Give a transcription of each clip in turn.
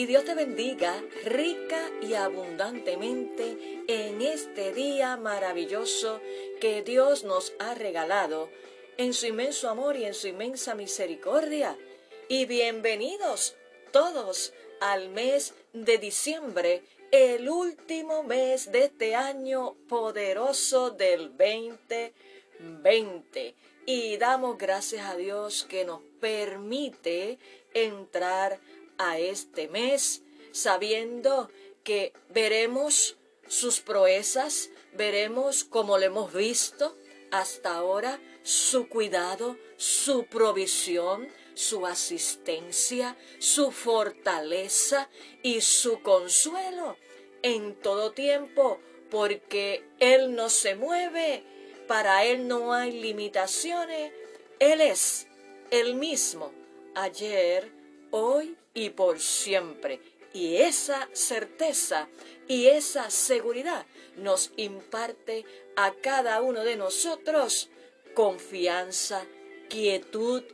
y Dios te bendiga rica y abundantemente en este día maravilloso que Dios nos ha regalado en su inmenso amor y en su inmensa misericordia. Y bienvenidos todos al mes de diciembre, el último mes de este año poderoso del 2020. Y damos gracias a Dios que nos permite entrar a este mes sabiendo que veremos sus proezas, veremos como lo hemos visto hasta ahora, su cuidado, su provisión, su asistencia, su fortaleza y su consuelo en todo tiempo, porque Él no se mueve, para Él no hay limitaciones, Él es el mismo ayer, hoy y por siempre. Y esa certeza y esa seguridad nos imparte a cada uno de nosotros confianza, quietud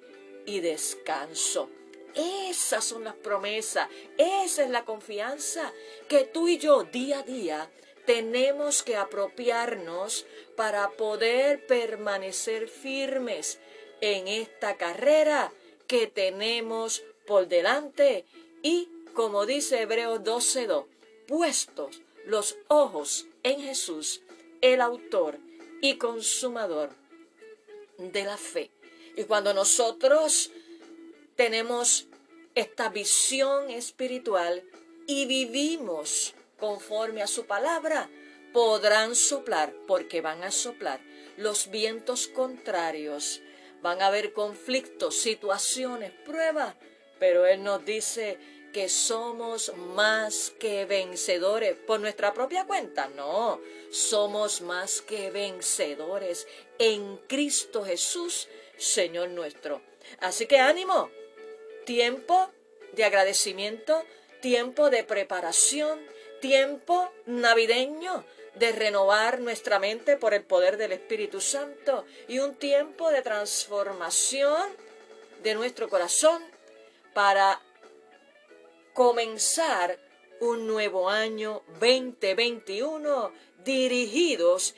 y descanso. Esas son las promesas, esa es la confianza que tú y yo día a día tenemos que apropiarnos para poder permanecer firmes en esta carrera que tenemos por delante y, como dice Hebreos 12.2, puestos los ojos en Jesús, el autor y consumador de la fe. Y cuando nosotros tenemos esta visión espiritual y vivimos conforme a su palabra, podrán soplar, porque van a soplar los vientos contrarios, van a haber conflictos, situaciones, pruebas, pero Él nos dice que somos más que vencedores por nuestra propia cuenta. No, somos más que vencedores en Cristo Jesús, Señor nuestro. Así que ánimo, tiempo de agradecimiento, tiempo de preparación, tiempo navideño de renovar nuestra mente por el poder del Espíritu Santo y un tiempo de transformación de nuestro corazón para comenzar un nuevo año 2021 dirigidos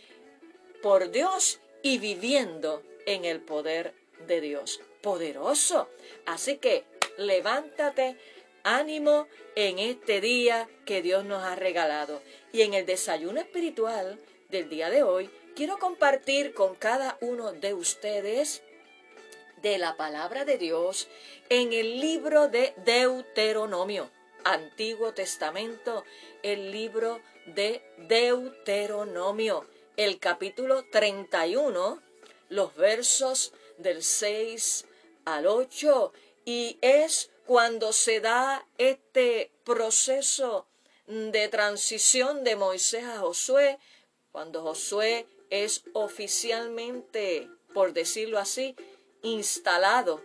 por Dios y viviendo en el poder de Dios. Poderoso. Así que levántate, ánimo en este día que Dios nos ha regalado. Y en el desayuno espiritual del día de hoy, quiero compartir con cada uno de ustedes de la palabra de Dios en el libro de Deuteronomio, Antiguo Testamento, el libro de Deuteronomio, el capítulo 31, los versos del 6 al 8, y es cuando se da este proceso de transición de Moisés a Josué, cuando Josué es oficialmente, por decirlo así, instalado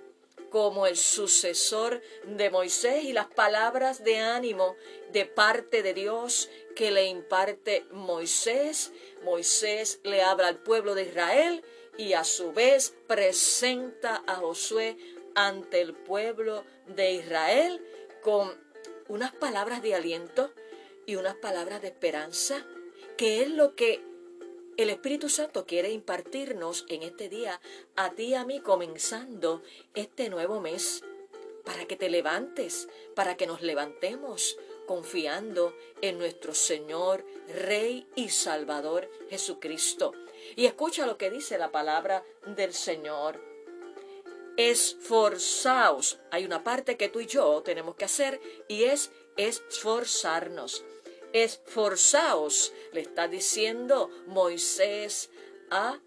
como el sucesor de Moisés y las palabras de ánimo de parte de Dios que le imparte Moisés. Moisés le habla al pueblo de Israel y a su vez presenta a Josué ante el pueblo de Israel con unas palabras de aliento y unas palabras de esperanza, que es lo que el Espíritu Santo quiere impartirnos en este día, a ti y a mí, comenzando este nuevo mes, para que te levantes, para que nos levantemos confiando en nuestro Señor, Rey y Salvador Jesucristo. Y escucha lo que dice la palabra del Señor. Esforzaos. Hay una parte que tú y yo tenemos que hacer y es esforzarnos esforzaos, le está diciendo Moisés a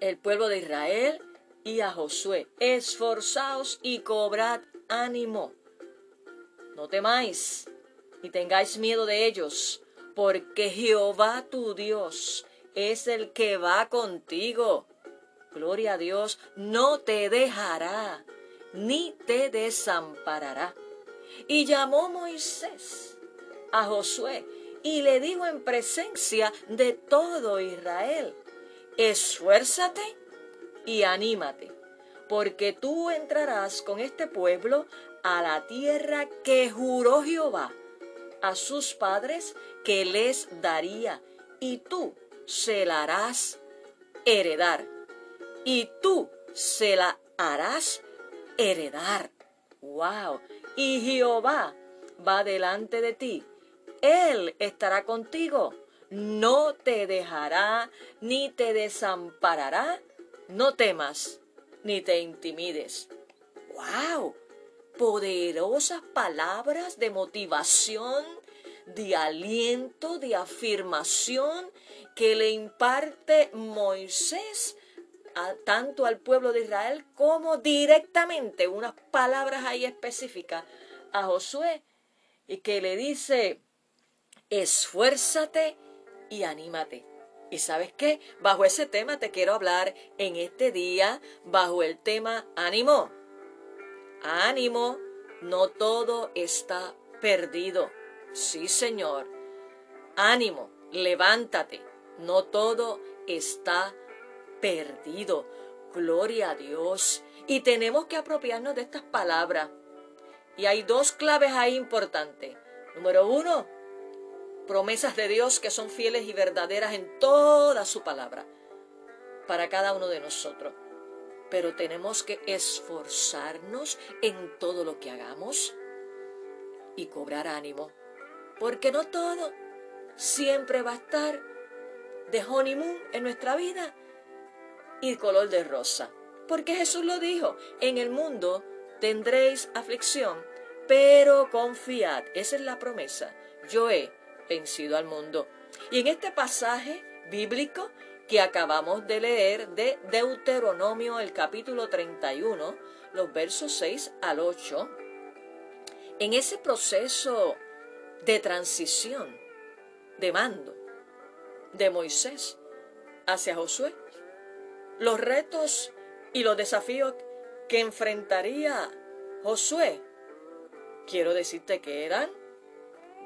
el pueblo de Israel y a Josué, esforzaos y cobrad ánimo. no temáis, ni tengáis miedo de ellos, porque Jehová tu Dios es el que va contigo. Gloria a Dios, no te dejará, ni te desamparará. Y llamó Moisés a Josué y le dijo en presencia de todo Israel, esfuérzate y anímate, porque tú entrarás con este pueblo a la tierra que juró Jehová a sus padres que les daría, y tú se la harás heredar, y tú se la harás heredar. ¡Wow! Y Jehová va delante de ti. Él estará contigo. No te dejará ni te desamparará. No temas ni te intimides. ¡Wow! Poderosas palabras de motivación, de aliento, de afirmación que le imparte Moisés tanto al pueblo de Israel como directamente, unas palabras ahí específicas a Josué, y que le dice, esfuérzate y anímate. Y sabes qué, bajo ese tema te quiero hablar en este día, bajo el tema ánimo. Ánimo, no todo está perdido. Sí, Señor. Ánimo, levántate, no todo está perdido. Gloria a Dios. Y tenemos que apropiarnos de estas palabras. Y hay dos claves ahí importantes. Número uno, promesas de Dios que son fieles y verdaderas en toda su palabra para cada uno de nosotros. Pero tenemos que esforzarnos en todo lo que hagamos y cobrar ánimo. Porque no todo siempre va a estar de honeymoon en nuestra vida y color de rosa. Porque Jesús lo dijo, en el mundo tendréis aflicción, pero confiad, esa es la promesa, yo he vencido al mundo. Y en este pasaje bíblico que acabamos de leer de Deuteronomio, el capítulo 31, los versos 6 al 8, en ese proceso de transición, de mando de Moisés hacia Josué, los retos y los desafíos que enfrentaría Josué, quiero decirte que eran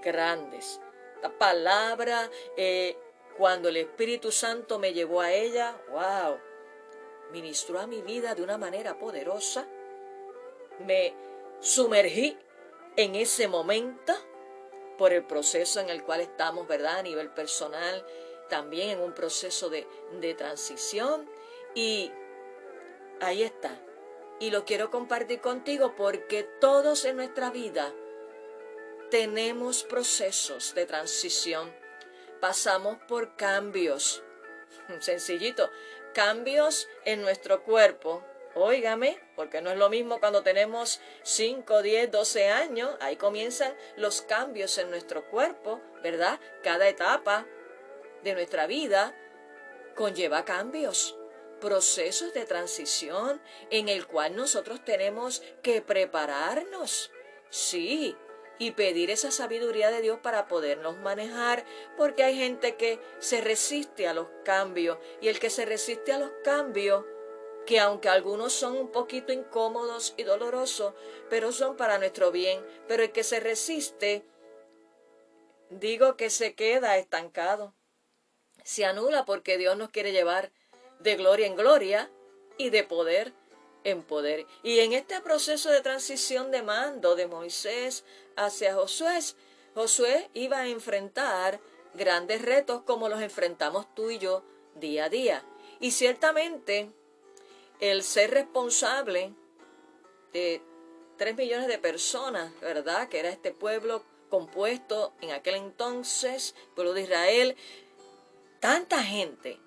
grandes. La palabra, eh, cuando el Espíritu Santo me llevó a ella, wow, ministró a mi vida de una manera poderosa. Me sumergí en ese momento por el proceso en el cual estamos, ¿verdad? A nivel personal, también en un proceso de, de transición. Y ahí está. Y lo quiero compartir contigo porque todos en nuestra vida tenemos procesos de transición. Pasamos por cambios. Sencillito. Cambios en nuestro cuerpo. Óigame, porque no es lo mismo cuando tenemos 5, 10, 12 años. Ahí comienzan los cambios en nuestro cuerpo, ¿verdad? Cada etapa de nuestra vida conlleva cambios procesos de transición en el cual nosotros tenemos que prepararnos. Sí, y pedir esa sabiduría de Dios para podernos manejar, porque hay gente que se resiste a los cambios y el que se resiste a los cambios, que aunque algunos son un poquito incómodos y dolorosos, pero son para nuestro bien, pero el que se resiste, digo que se queda estancado, se anula porque Dios nos quiere llevar de gloria en gloria y de poder en poder. Y en este proceso de transición de mando de Moisés hacia Josué, Josué iba a enfrentar grandes retos como los enfrentamos tú y yo día a día. Y ciertamente el ser responsable de tres millones de personas, ¿verdad? Que era este pueblo compuesto en aquel entonces, pueblo de Israel, tanta gente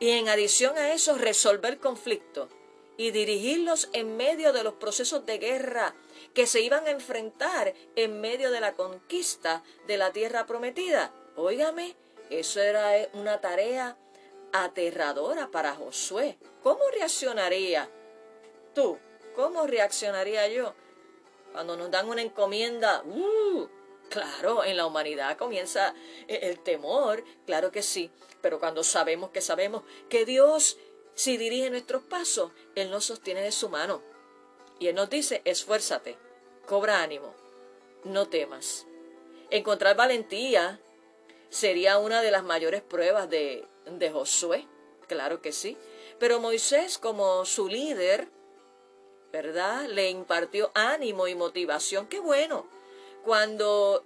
y en adición a eso resolver conflictos y dirigirlos en medio de los procesos de guerra que se iban a enfrentar en medio de la conquista de la tierra prometida. Óigame, eso era una tarea aterradora para Josué. ¿Cómo reaccionaría tú? ¿Cómo reaccionaría yo Cuando nos dan una encomienda, ¡uh! Claro, en la humanidad comienza e-, el temor, claro que sí, pero cuando sabemos que sabemos que Dios, si dirige nuestros pasos, Él nos sostiene de su mano. Y Él nos dice, esfuérzate, cobra ánimo, no temas. Encontrar valentía sería una de las mayores pruebas de, de Josué, claro que sí. Pero Moisés, como su líder, ¿verdad? Le impartió ánimo y motivación. Qué bueno cuando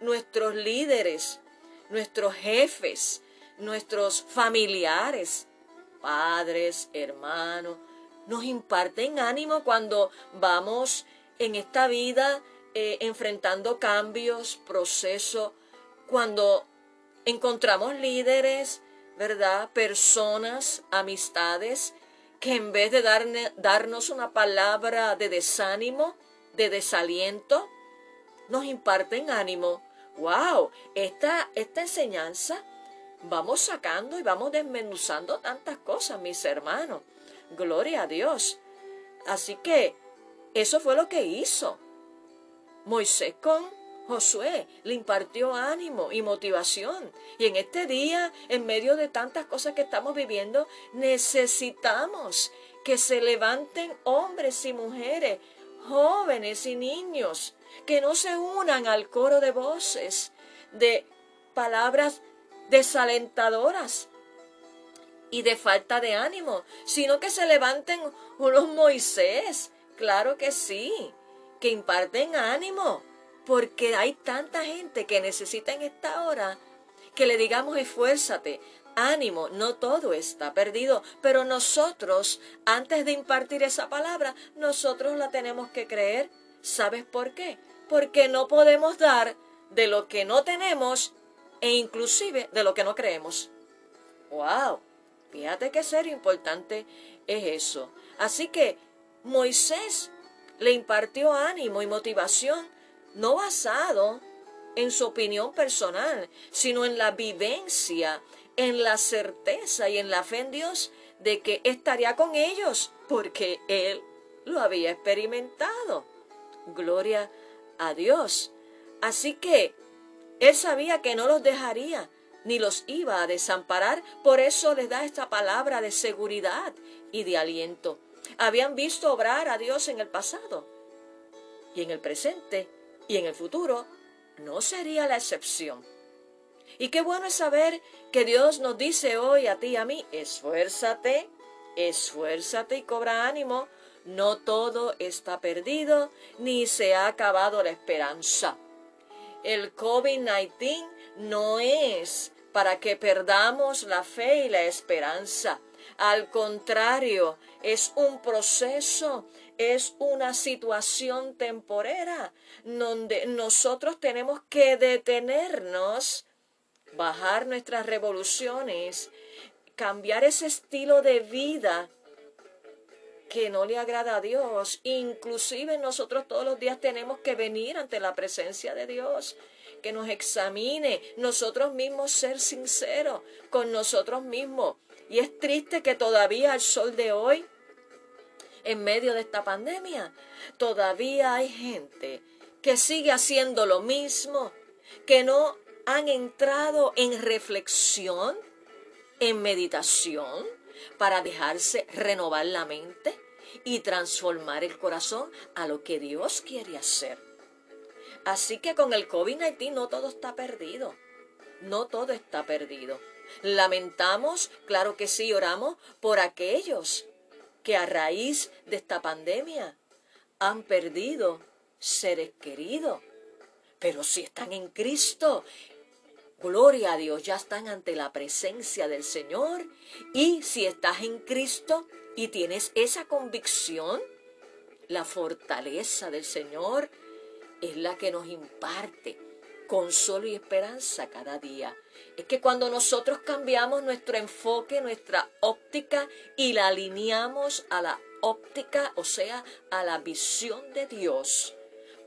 nuestros líderes, nuestros jefes, nuestros familiares, padres, hermanos, nos imparten ánimo cuando vamos en esta vida eh, enfrentando cambios, procesos, cuando encontramos líderes, ¿verdad? Personas, amistades, que en vez de darnos una palabra de desánimo, de desaliento, nos imparten ánimo. ¡Wow! Esta, esta enseñanza vamos sacando y vamos desmenuzando tantas cosas, mis hermanos. Gloria a Dios. Así que eso fue lo que hizo Moisés con Josué. Le impartió ánimo y motivación. Y en este día, en medio de tantas cosas que estamos viviendo, necesitamos que se levanten hombres y mujeres, jóvenes y niños, que no se unan al coro de voces, de palabras desalentadoras y de falta de ánimo, sino que se levanten unos Moisés, claro que sí, que imparten ánimo, porque hay tanta gente que necesita en esta hora que le digamos esfuérzate, ánimo, no todo está perdido, pero nosotros, antes de impartir esa palabra, nosotros la tenemos que creer. ¿Sabes por qué? porque no podemos dar de lo que no tenemos e inclusive de lo que no creemos. ¡Wow! Fíjate qué serio importante es eso. Así que Moisés le impartió ánimo y motivación no basado en su opinión personal, sino en la vivencia, en la certeza y en la fe en Dios de que estaría con ellos, porque él lo había experimentado. Gloria a Dios. Así que él sabía que no los dejaría ni los iba a desamparar, por eso les da esta palabra de seguridad y de aliento. Habían visto obrar a Dios en el pasado y en el presente y en el futuro no sería la excepción. Y qué bueno es saber que Dios nos dice hoy a ti y a mí, esfuérzate, esfuérzate y cobra ánimo, no todo está perdido, ni se ha acabado la esperanza. El COVID-19 no es para que perdamos la fe y la esperanza. Al contrario, es un proceso, es una situación temporera donde nosotros tenemos que detenernos, bajar nuestras revoluciones, cambiar ese estilo de vida que no le agrada a Dios. Inclusive nosotros todos los días tenemos que venir ante la presencia de Dios, que nos examine, nosotros mismos ser sinceros con nosotros mismos. Y es triste que todavía al sol de hoy, en medio de esta pandemia, todavía hay gente que sigue haciendo lo mismo, que no han entrado en reflexión, en meditación, para dejarse renovar la mente y transformar el corazón a lo que Dios quiere hacer. Así que con el COVID-19 no todo está perdido. No todo está perdido. Lamentamos, claro que sí, oramos por aquellos que a raíz de esta pandemia han perdido seres queridos. Pero si están en Cristo Gloria a Dios, ya están ante la presencia del Señor. Y si estás en Cristo y tienes esa convicción, la fortaleza del Señor es la que nos imparte consuelo y esperanza cada día. Es que cuando nosotros cambiamos nuestro enfoque, nuestra óptica y la alineamos a la óptica, o sea, a la visión de Dios,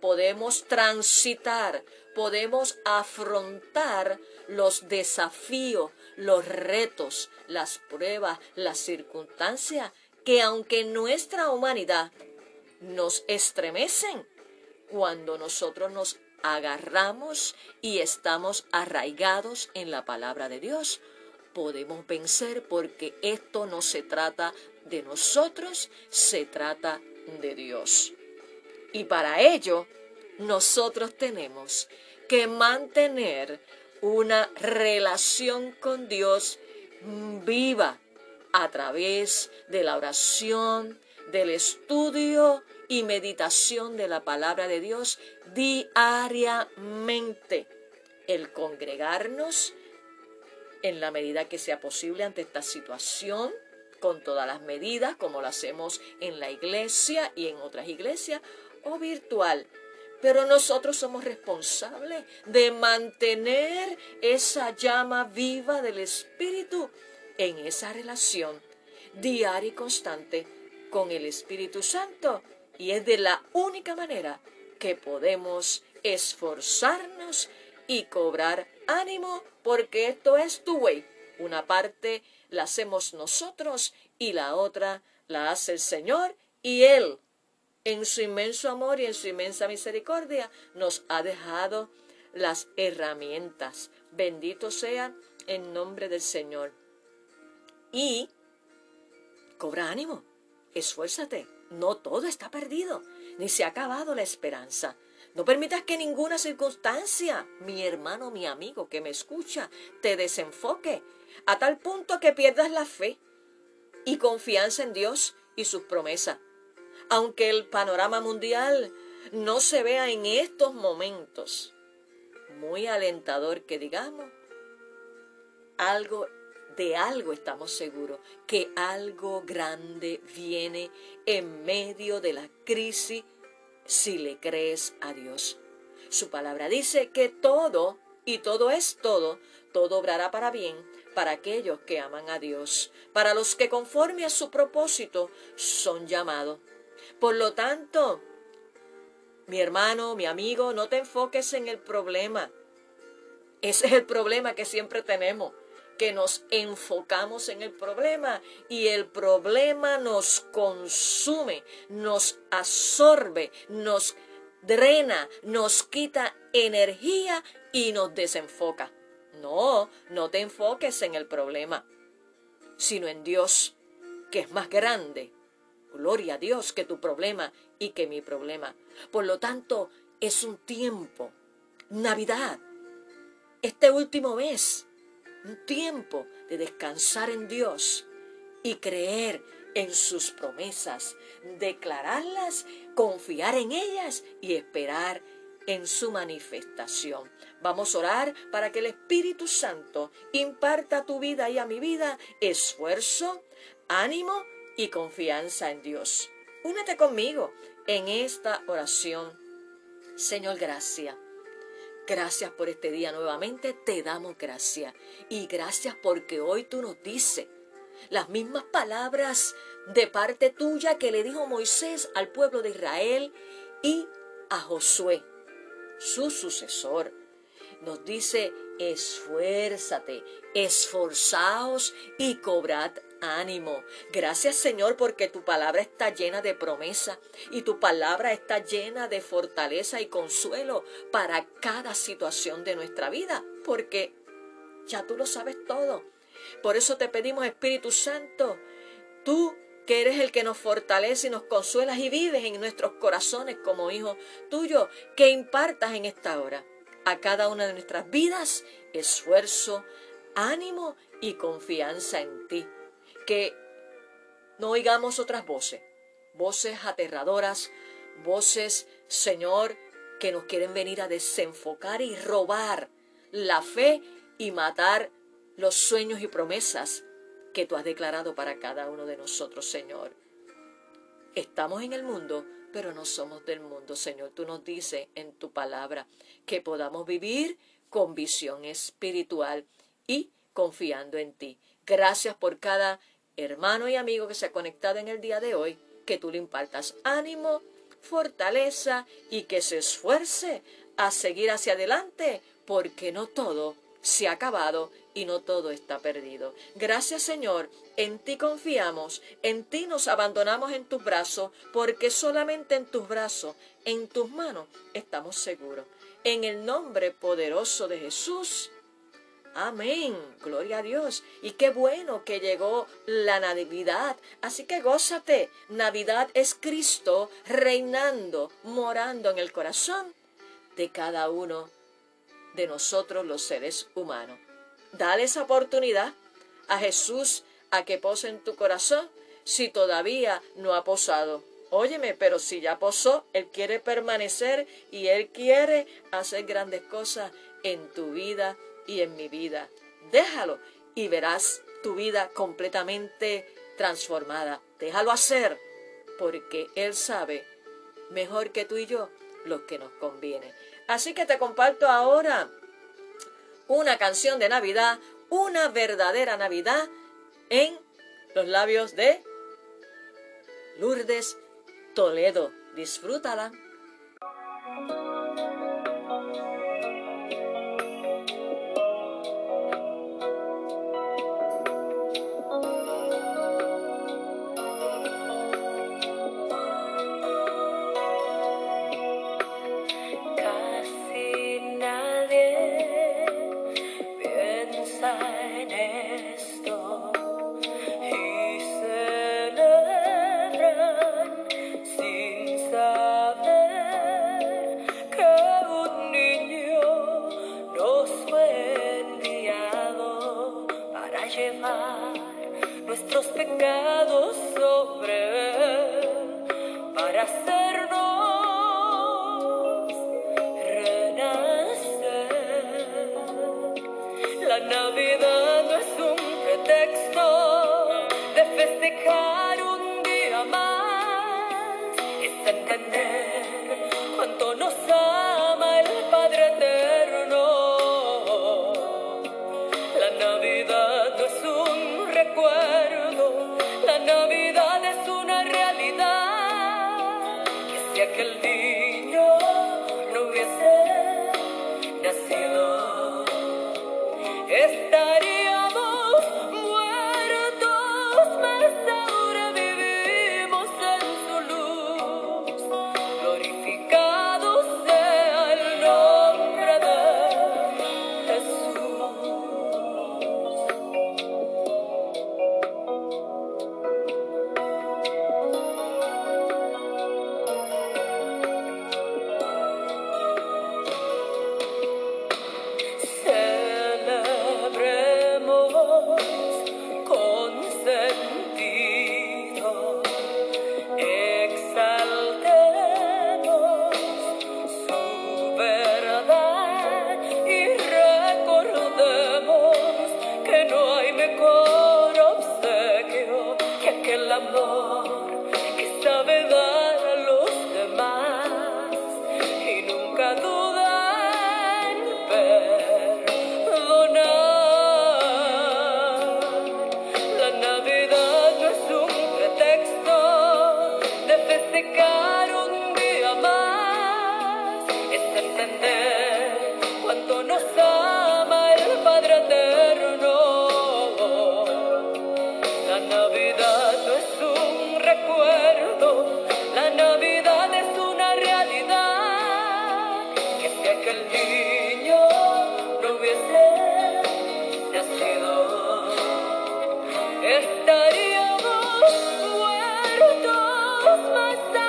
podemos transitar podemos afrontar los desafíos, los retos, las pruebas, las circunstancias que aunque nuestra humanidad nos estremecen cuando nosotros nos agarramos y estamos arraigados en la palabra de Dios. Podemos vencer porque esto no se trata de nosotros, se trata de Dios. Y para ello, nosotros tenemos que mantener una relación con Dios viva a través de la oración, del estudio y meditación de la palabra de Dios diariamente. El congregarnos en la medida que sea posible ante esta situación, con todas las medidas, como lo hacemos en la iglesia y en otras iglesias, o virtual. Pero nosotros somos responsables de mantener esa llama viva del Espíritu en esa relación diaria y constante con el Espíritu Santo. Y es de la única manera que podemos esforzarnos y cobrar ánimo, porque esto es tu way. Una parte la hacemos nosotros y la otra la hace el Señor y Él, en su inmenso amor y en su inmensa misericordia, nos ha dejado las herramientas. Bendito sea en nombre del Señor. Y cobra ánimo, esfuérzate, no todo está perdido, ni se ha acabado la esperanza. No permitas que ninguna circunstancia, mi hermano, mi amigo que me escucha, te desenfoque a tal punto que pierdas la fe y confianza en Dios y sus promesas. Aunque el panorama mundial no se vea en estos momentos muy alentador que digamos, algo de algo estamos seguros, que algo grande viene en medio de la crisis si le crees a Dios. Su palabra dice que todo, y todo es todo, todo obrará para bien para aquellos que aman a Dios, para los que conforme a su propósito son llamados. Por lo tanto, mi hermano, mi amigo, no te enfoques en el problema. Ese es el problema que siempre tenemos, que nos enfocamos en el problema y el problema nos consume, nos absorbe, nos drena, nos quita energía y nos desenfoca. No, no te enfoques en el problema, sino en Dios, que es más grande. Gloria a Dios que tu problema y que mi problema. Por lo tanto, es un tiempo, Navidad, este último mes, un tiempo de descansar en Dios y creer en sus promesas, declararlas, confiar en ellas y esperar en su manifestación. Vamos a orar para que el Espíritu Santo imparta a tu vida y a mi vida. Esfuerzo, ánimo y confianza en Dios. Únete conmigo en esta oración. Señor, gracias. Gracias por este día nuevamente, te damos gracias. Y gracias porque hoy tú nos dices las mismas palabras de parte tuya que le dijo Moisés al pueblo de Israel y a Josué su sucesor. Nos dice, esfuérzate, esforzaos y cobrad ánimo. Gracias Señor porque tu palabra está llena de promesa y tu palabra está llena de fortaleza y consuelo para cada situación de nuestra vida, porque ya tú lo sabes todo. Por eso te pedimos Espíritu Santo, tú que eres el que nos fortalece y nos consuelas y vives en nuestros corazones como hijos tuyos, que impartas en esta hora a cada una de nuestras vidas esfuerzo, ánimo y confianza en ti. Que no oigamos otras voces, voces aterradoras, voces, Señor, que nos quieren venir a desenfocar y robar la fe y matar los sueños y promesas que tú has declarado para cada uno de nosotros, Señor. Estamos en el mundo, pero no somos del mundo, Señor. Tú nos dices en tu palabra que podamos vivir con visión espiritual y confiando en ti. Gracias por cada hermano y amigo que se ha conectado en el día de hoy, que tú le impartas ánimo, fortaleza y que se esfuerce a seguir hacia adelante, porque no todo se ha acabado y no todo está perdido. Gracias Señor, en ti confiamos, en ti nos abandonamos en tus brazos, porque solamente en tus brazos, en tus manos, estamos seguros. En el nombre poderoso de Jesús. Amén. Gloria a Dios. Y qué bueno que llegó la Navidad. Así que gózate. Navidad es Cristo reinando, morando en el corazón de cada uno de nosotros los seres humanos. Dale esa oportunidad a Jesús a que pose en tu corazón si todavía no ha posado. Óyeme, pero si ya posó, Él quiere permanecer y Él quiere hacer grandes cosas en tu vida y en mi vida. Déjalo y verás tu vida completamente transformada. Déjalo hacer, porque Él sabe mejor que tú y yo lo que nos conviene. Así que te comparto ahora una canción de Navidad, una verdadera Navidad en los labios de Lourdes Toledo. Disfrútala. inside is entender cuánto nos ama el Padre Eterno. La Navidad no es un recuerdo, la Navidad es una realidad. Que si aquel día lose myself.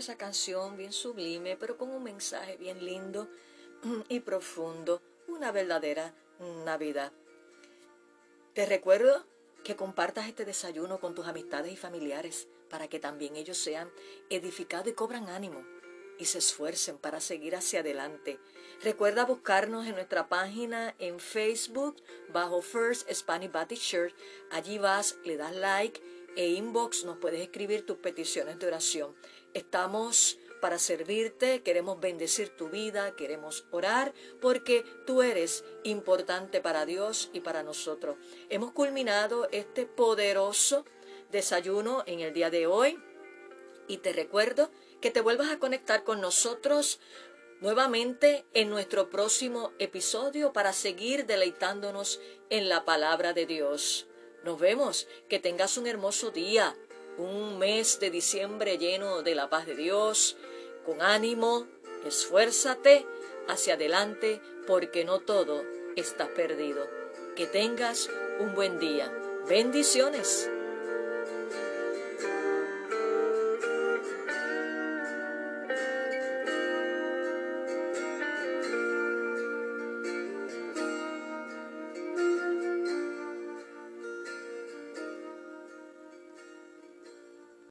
Esa canción bien sublime, pero con un mensaje bien lindo y profundo, una verdadera Navidad. Te recuerdo que compartas este desayuno con tus amistades y familiares para que también ellos sean edificados y cobran ánimo y se esfuercen para seguir hacia adelante. Recuerda buscarnos en nuestra página en Facebook bajo First Spanish Baptist Church. Allí vas, le das like e inbox, nos puedes escribir tus peticiones de oración. Estamos para servirte, queremos bendecir tu vida, queremos orar, porque tú eres importante para Dios y para nosotros. Hemos culminado este poderoso desayuno en el día de hoy y te recuerdo que te vuelvas a conectar con nosotros nuevamente en nuestro próximo episodio para seguir deleitándonos en la palabra de Dios. Nos vemos, que tengas un hermoso día un mes de diciembre lleno de la paz de Dios, con ánimo, esfuérzate hacia adelante porque no todo está perdido. Que tengas un buen día. Bendiciones.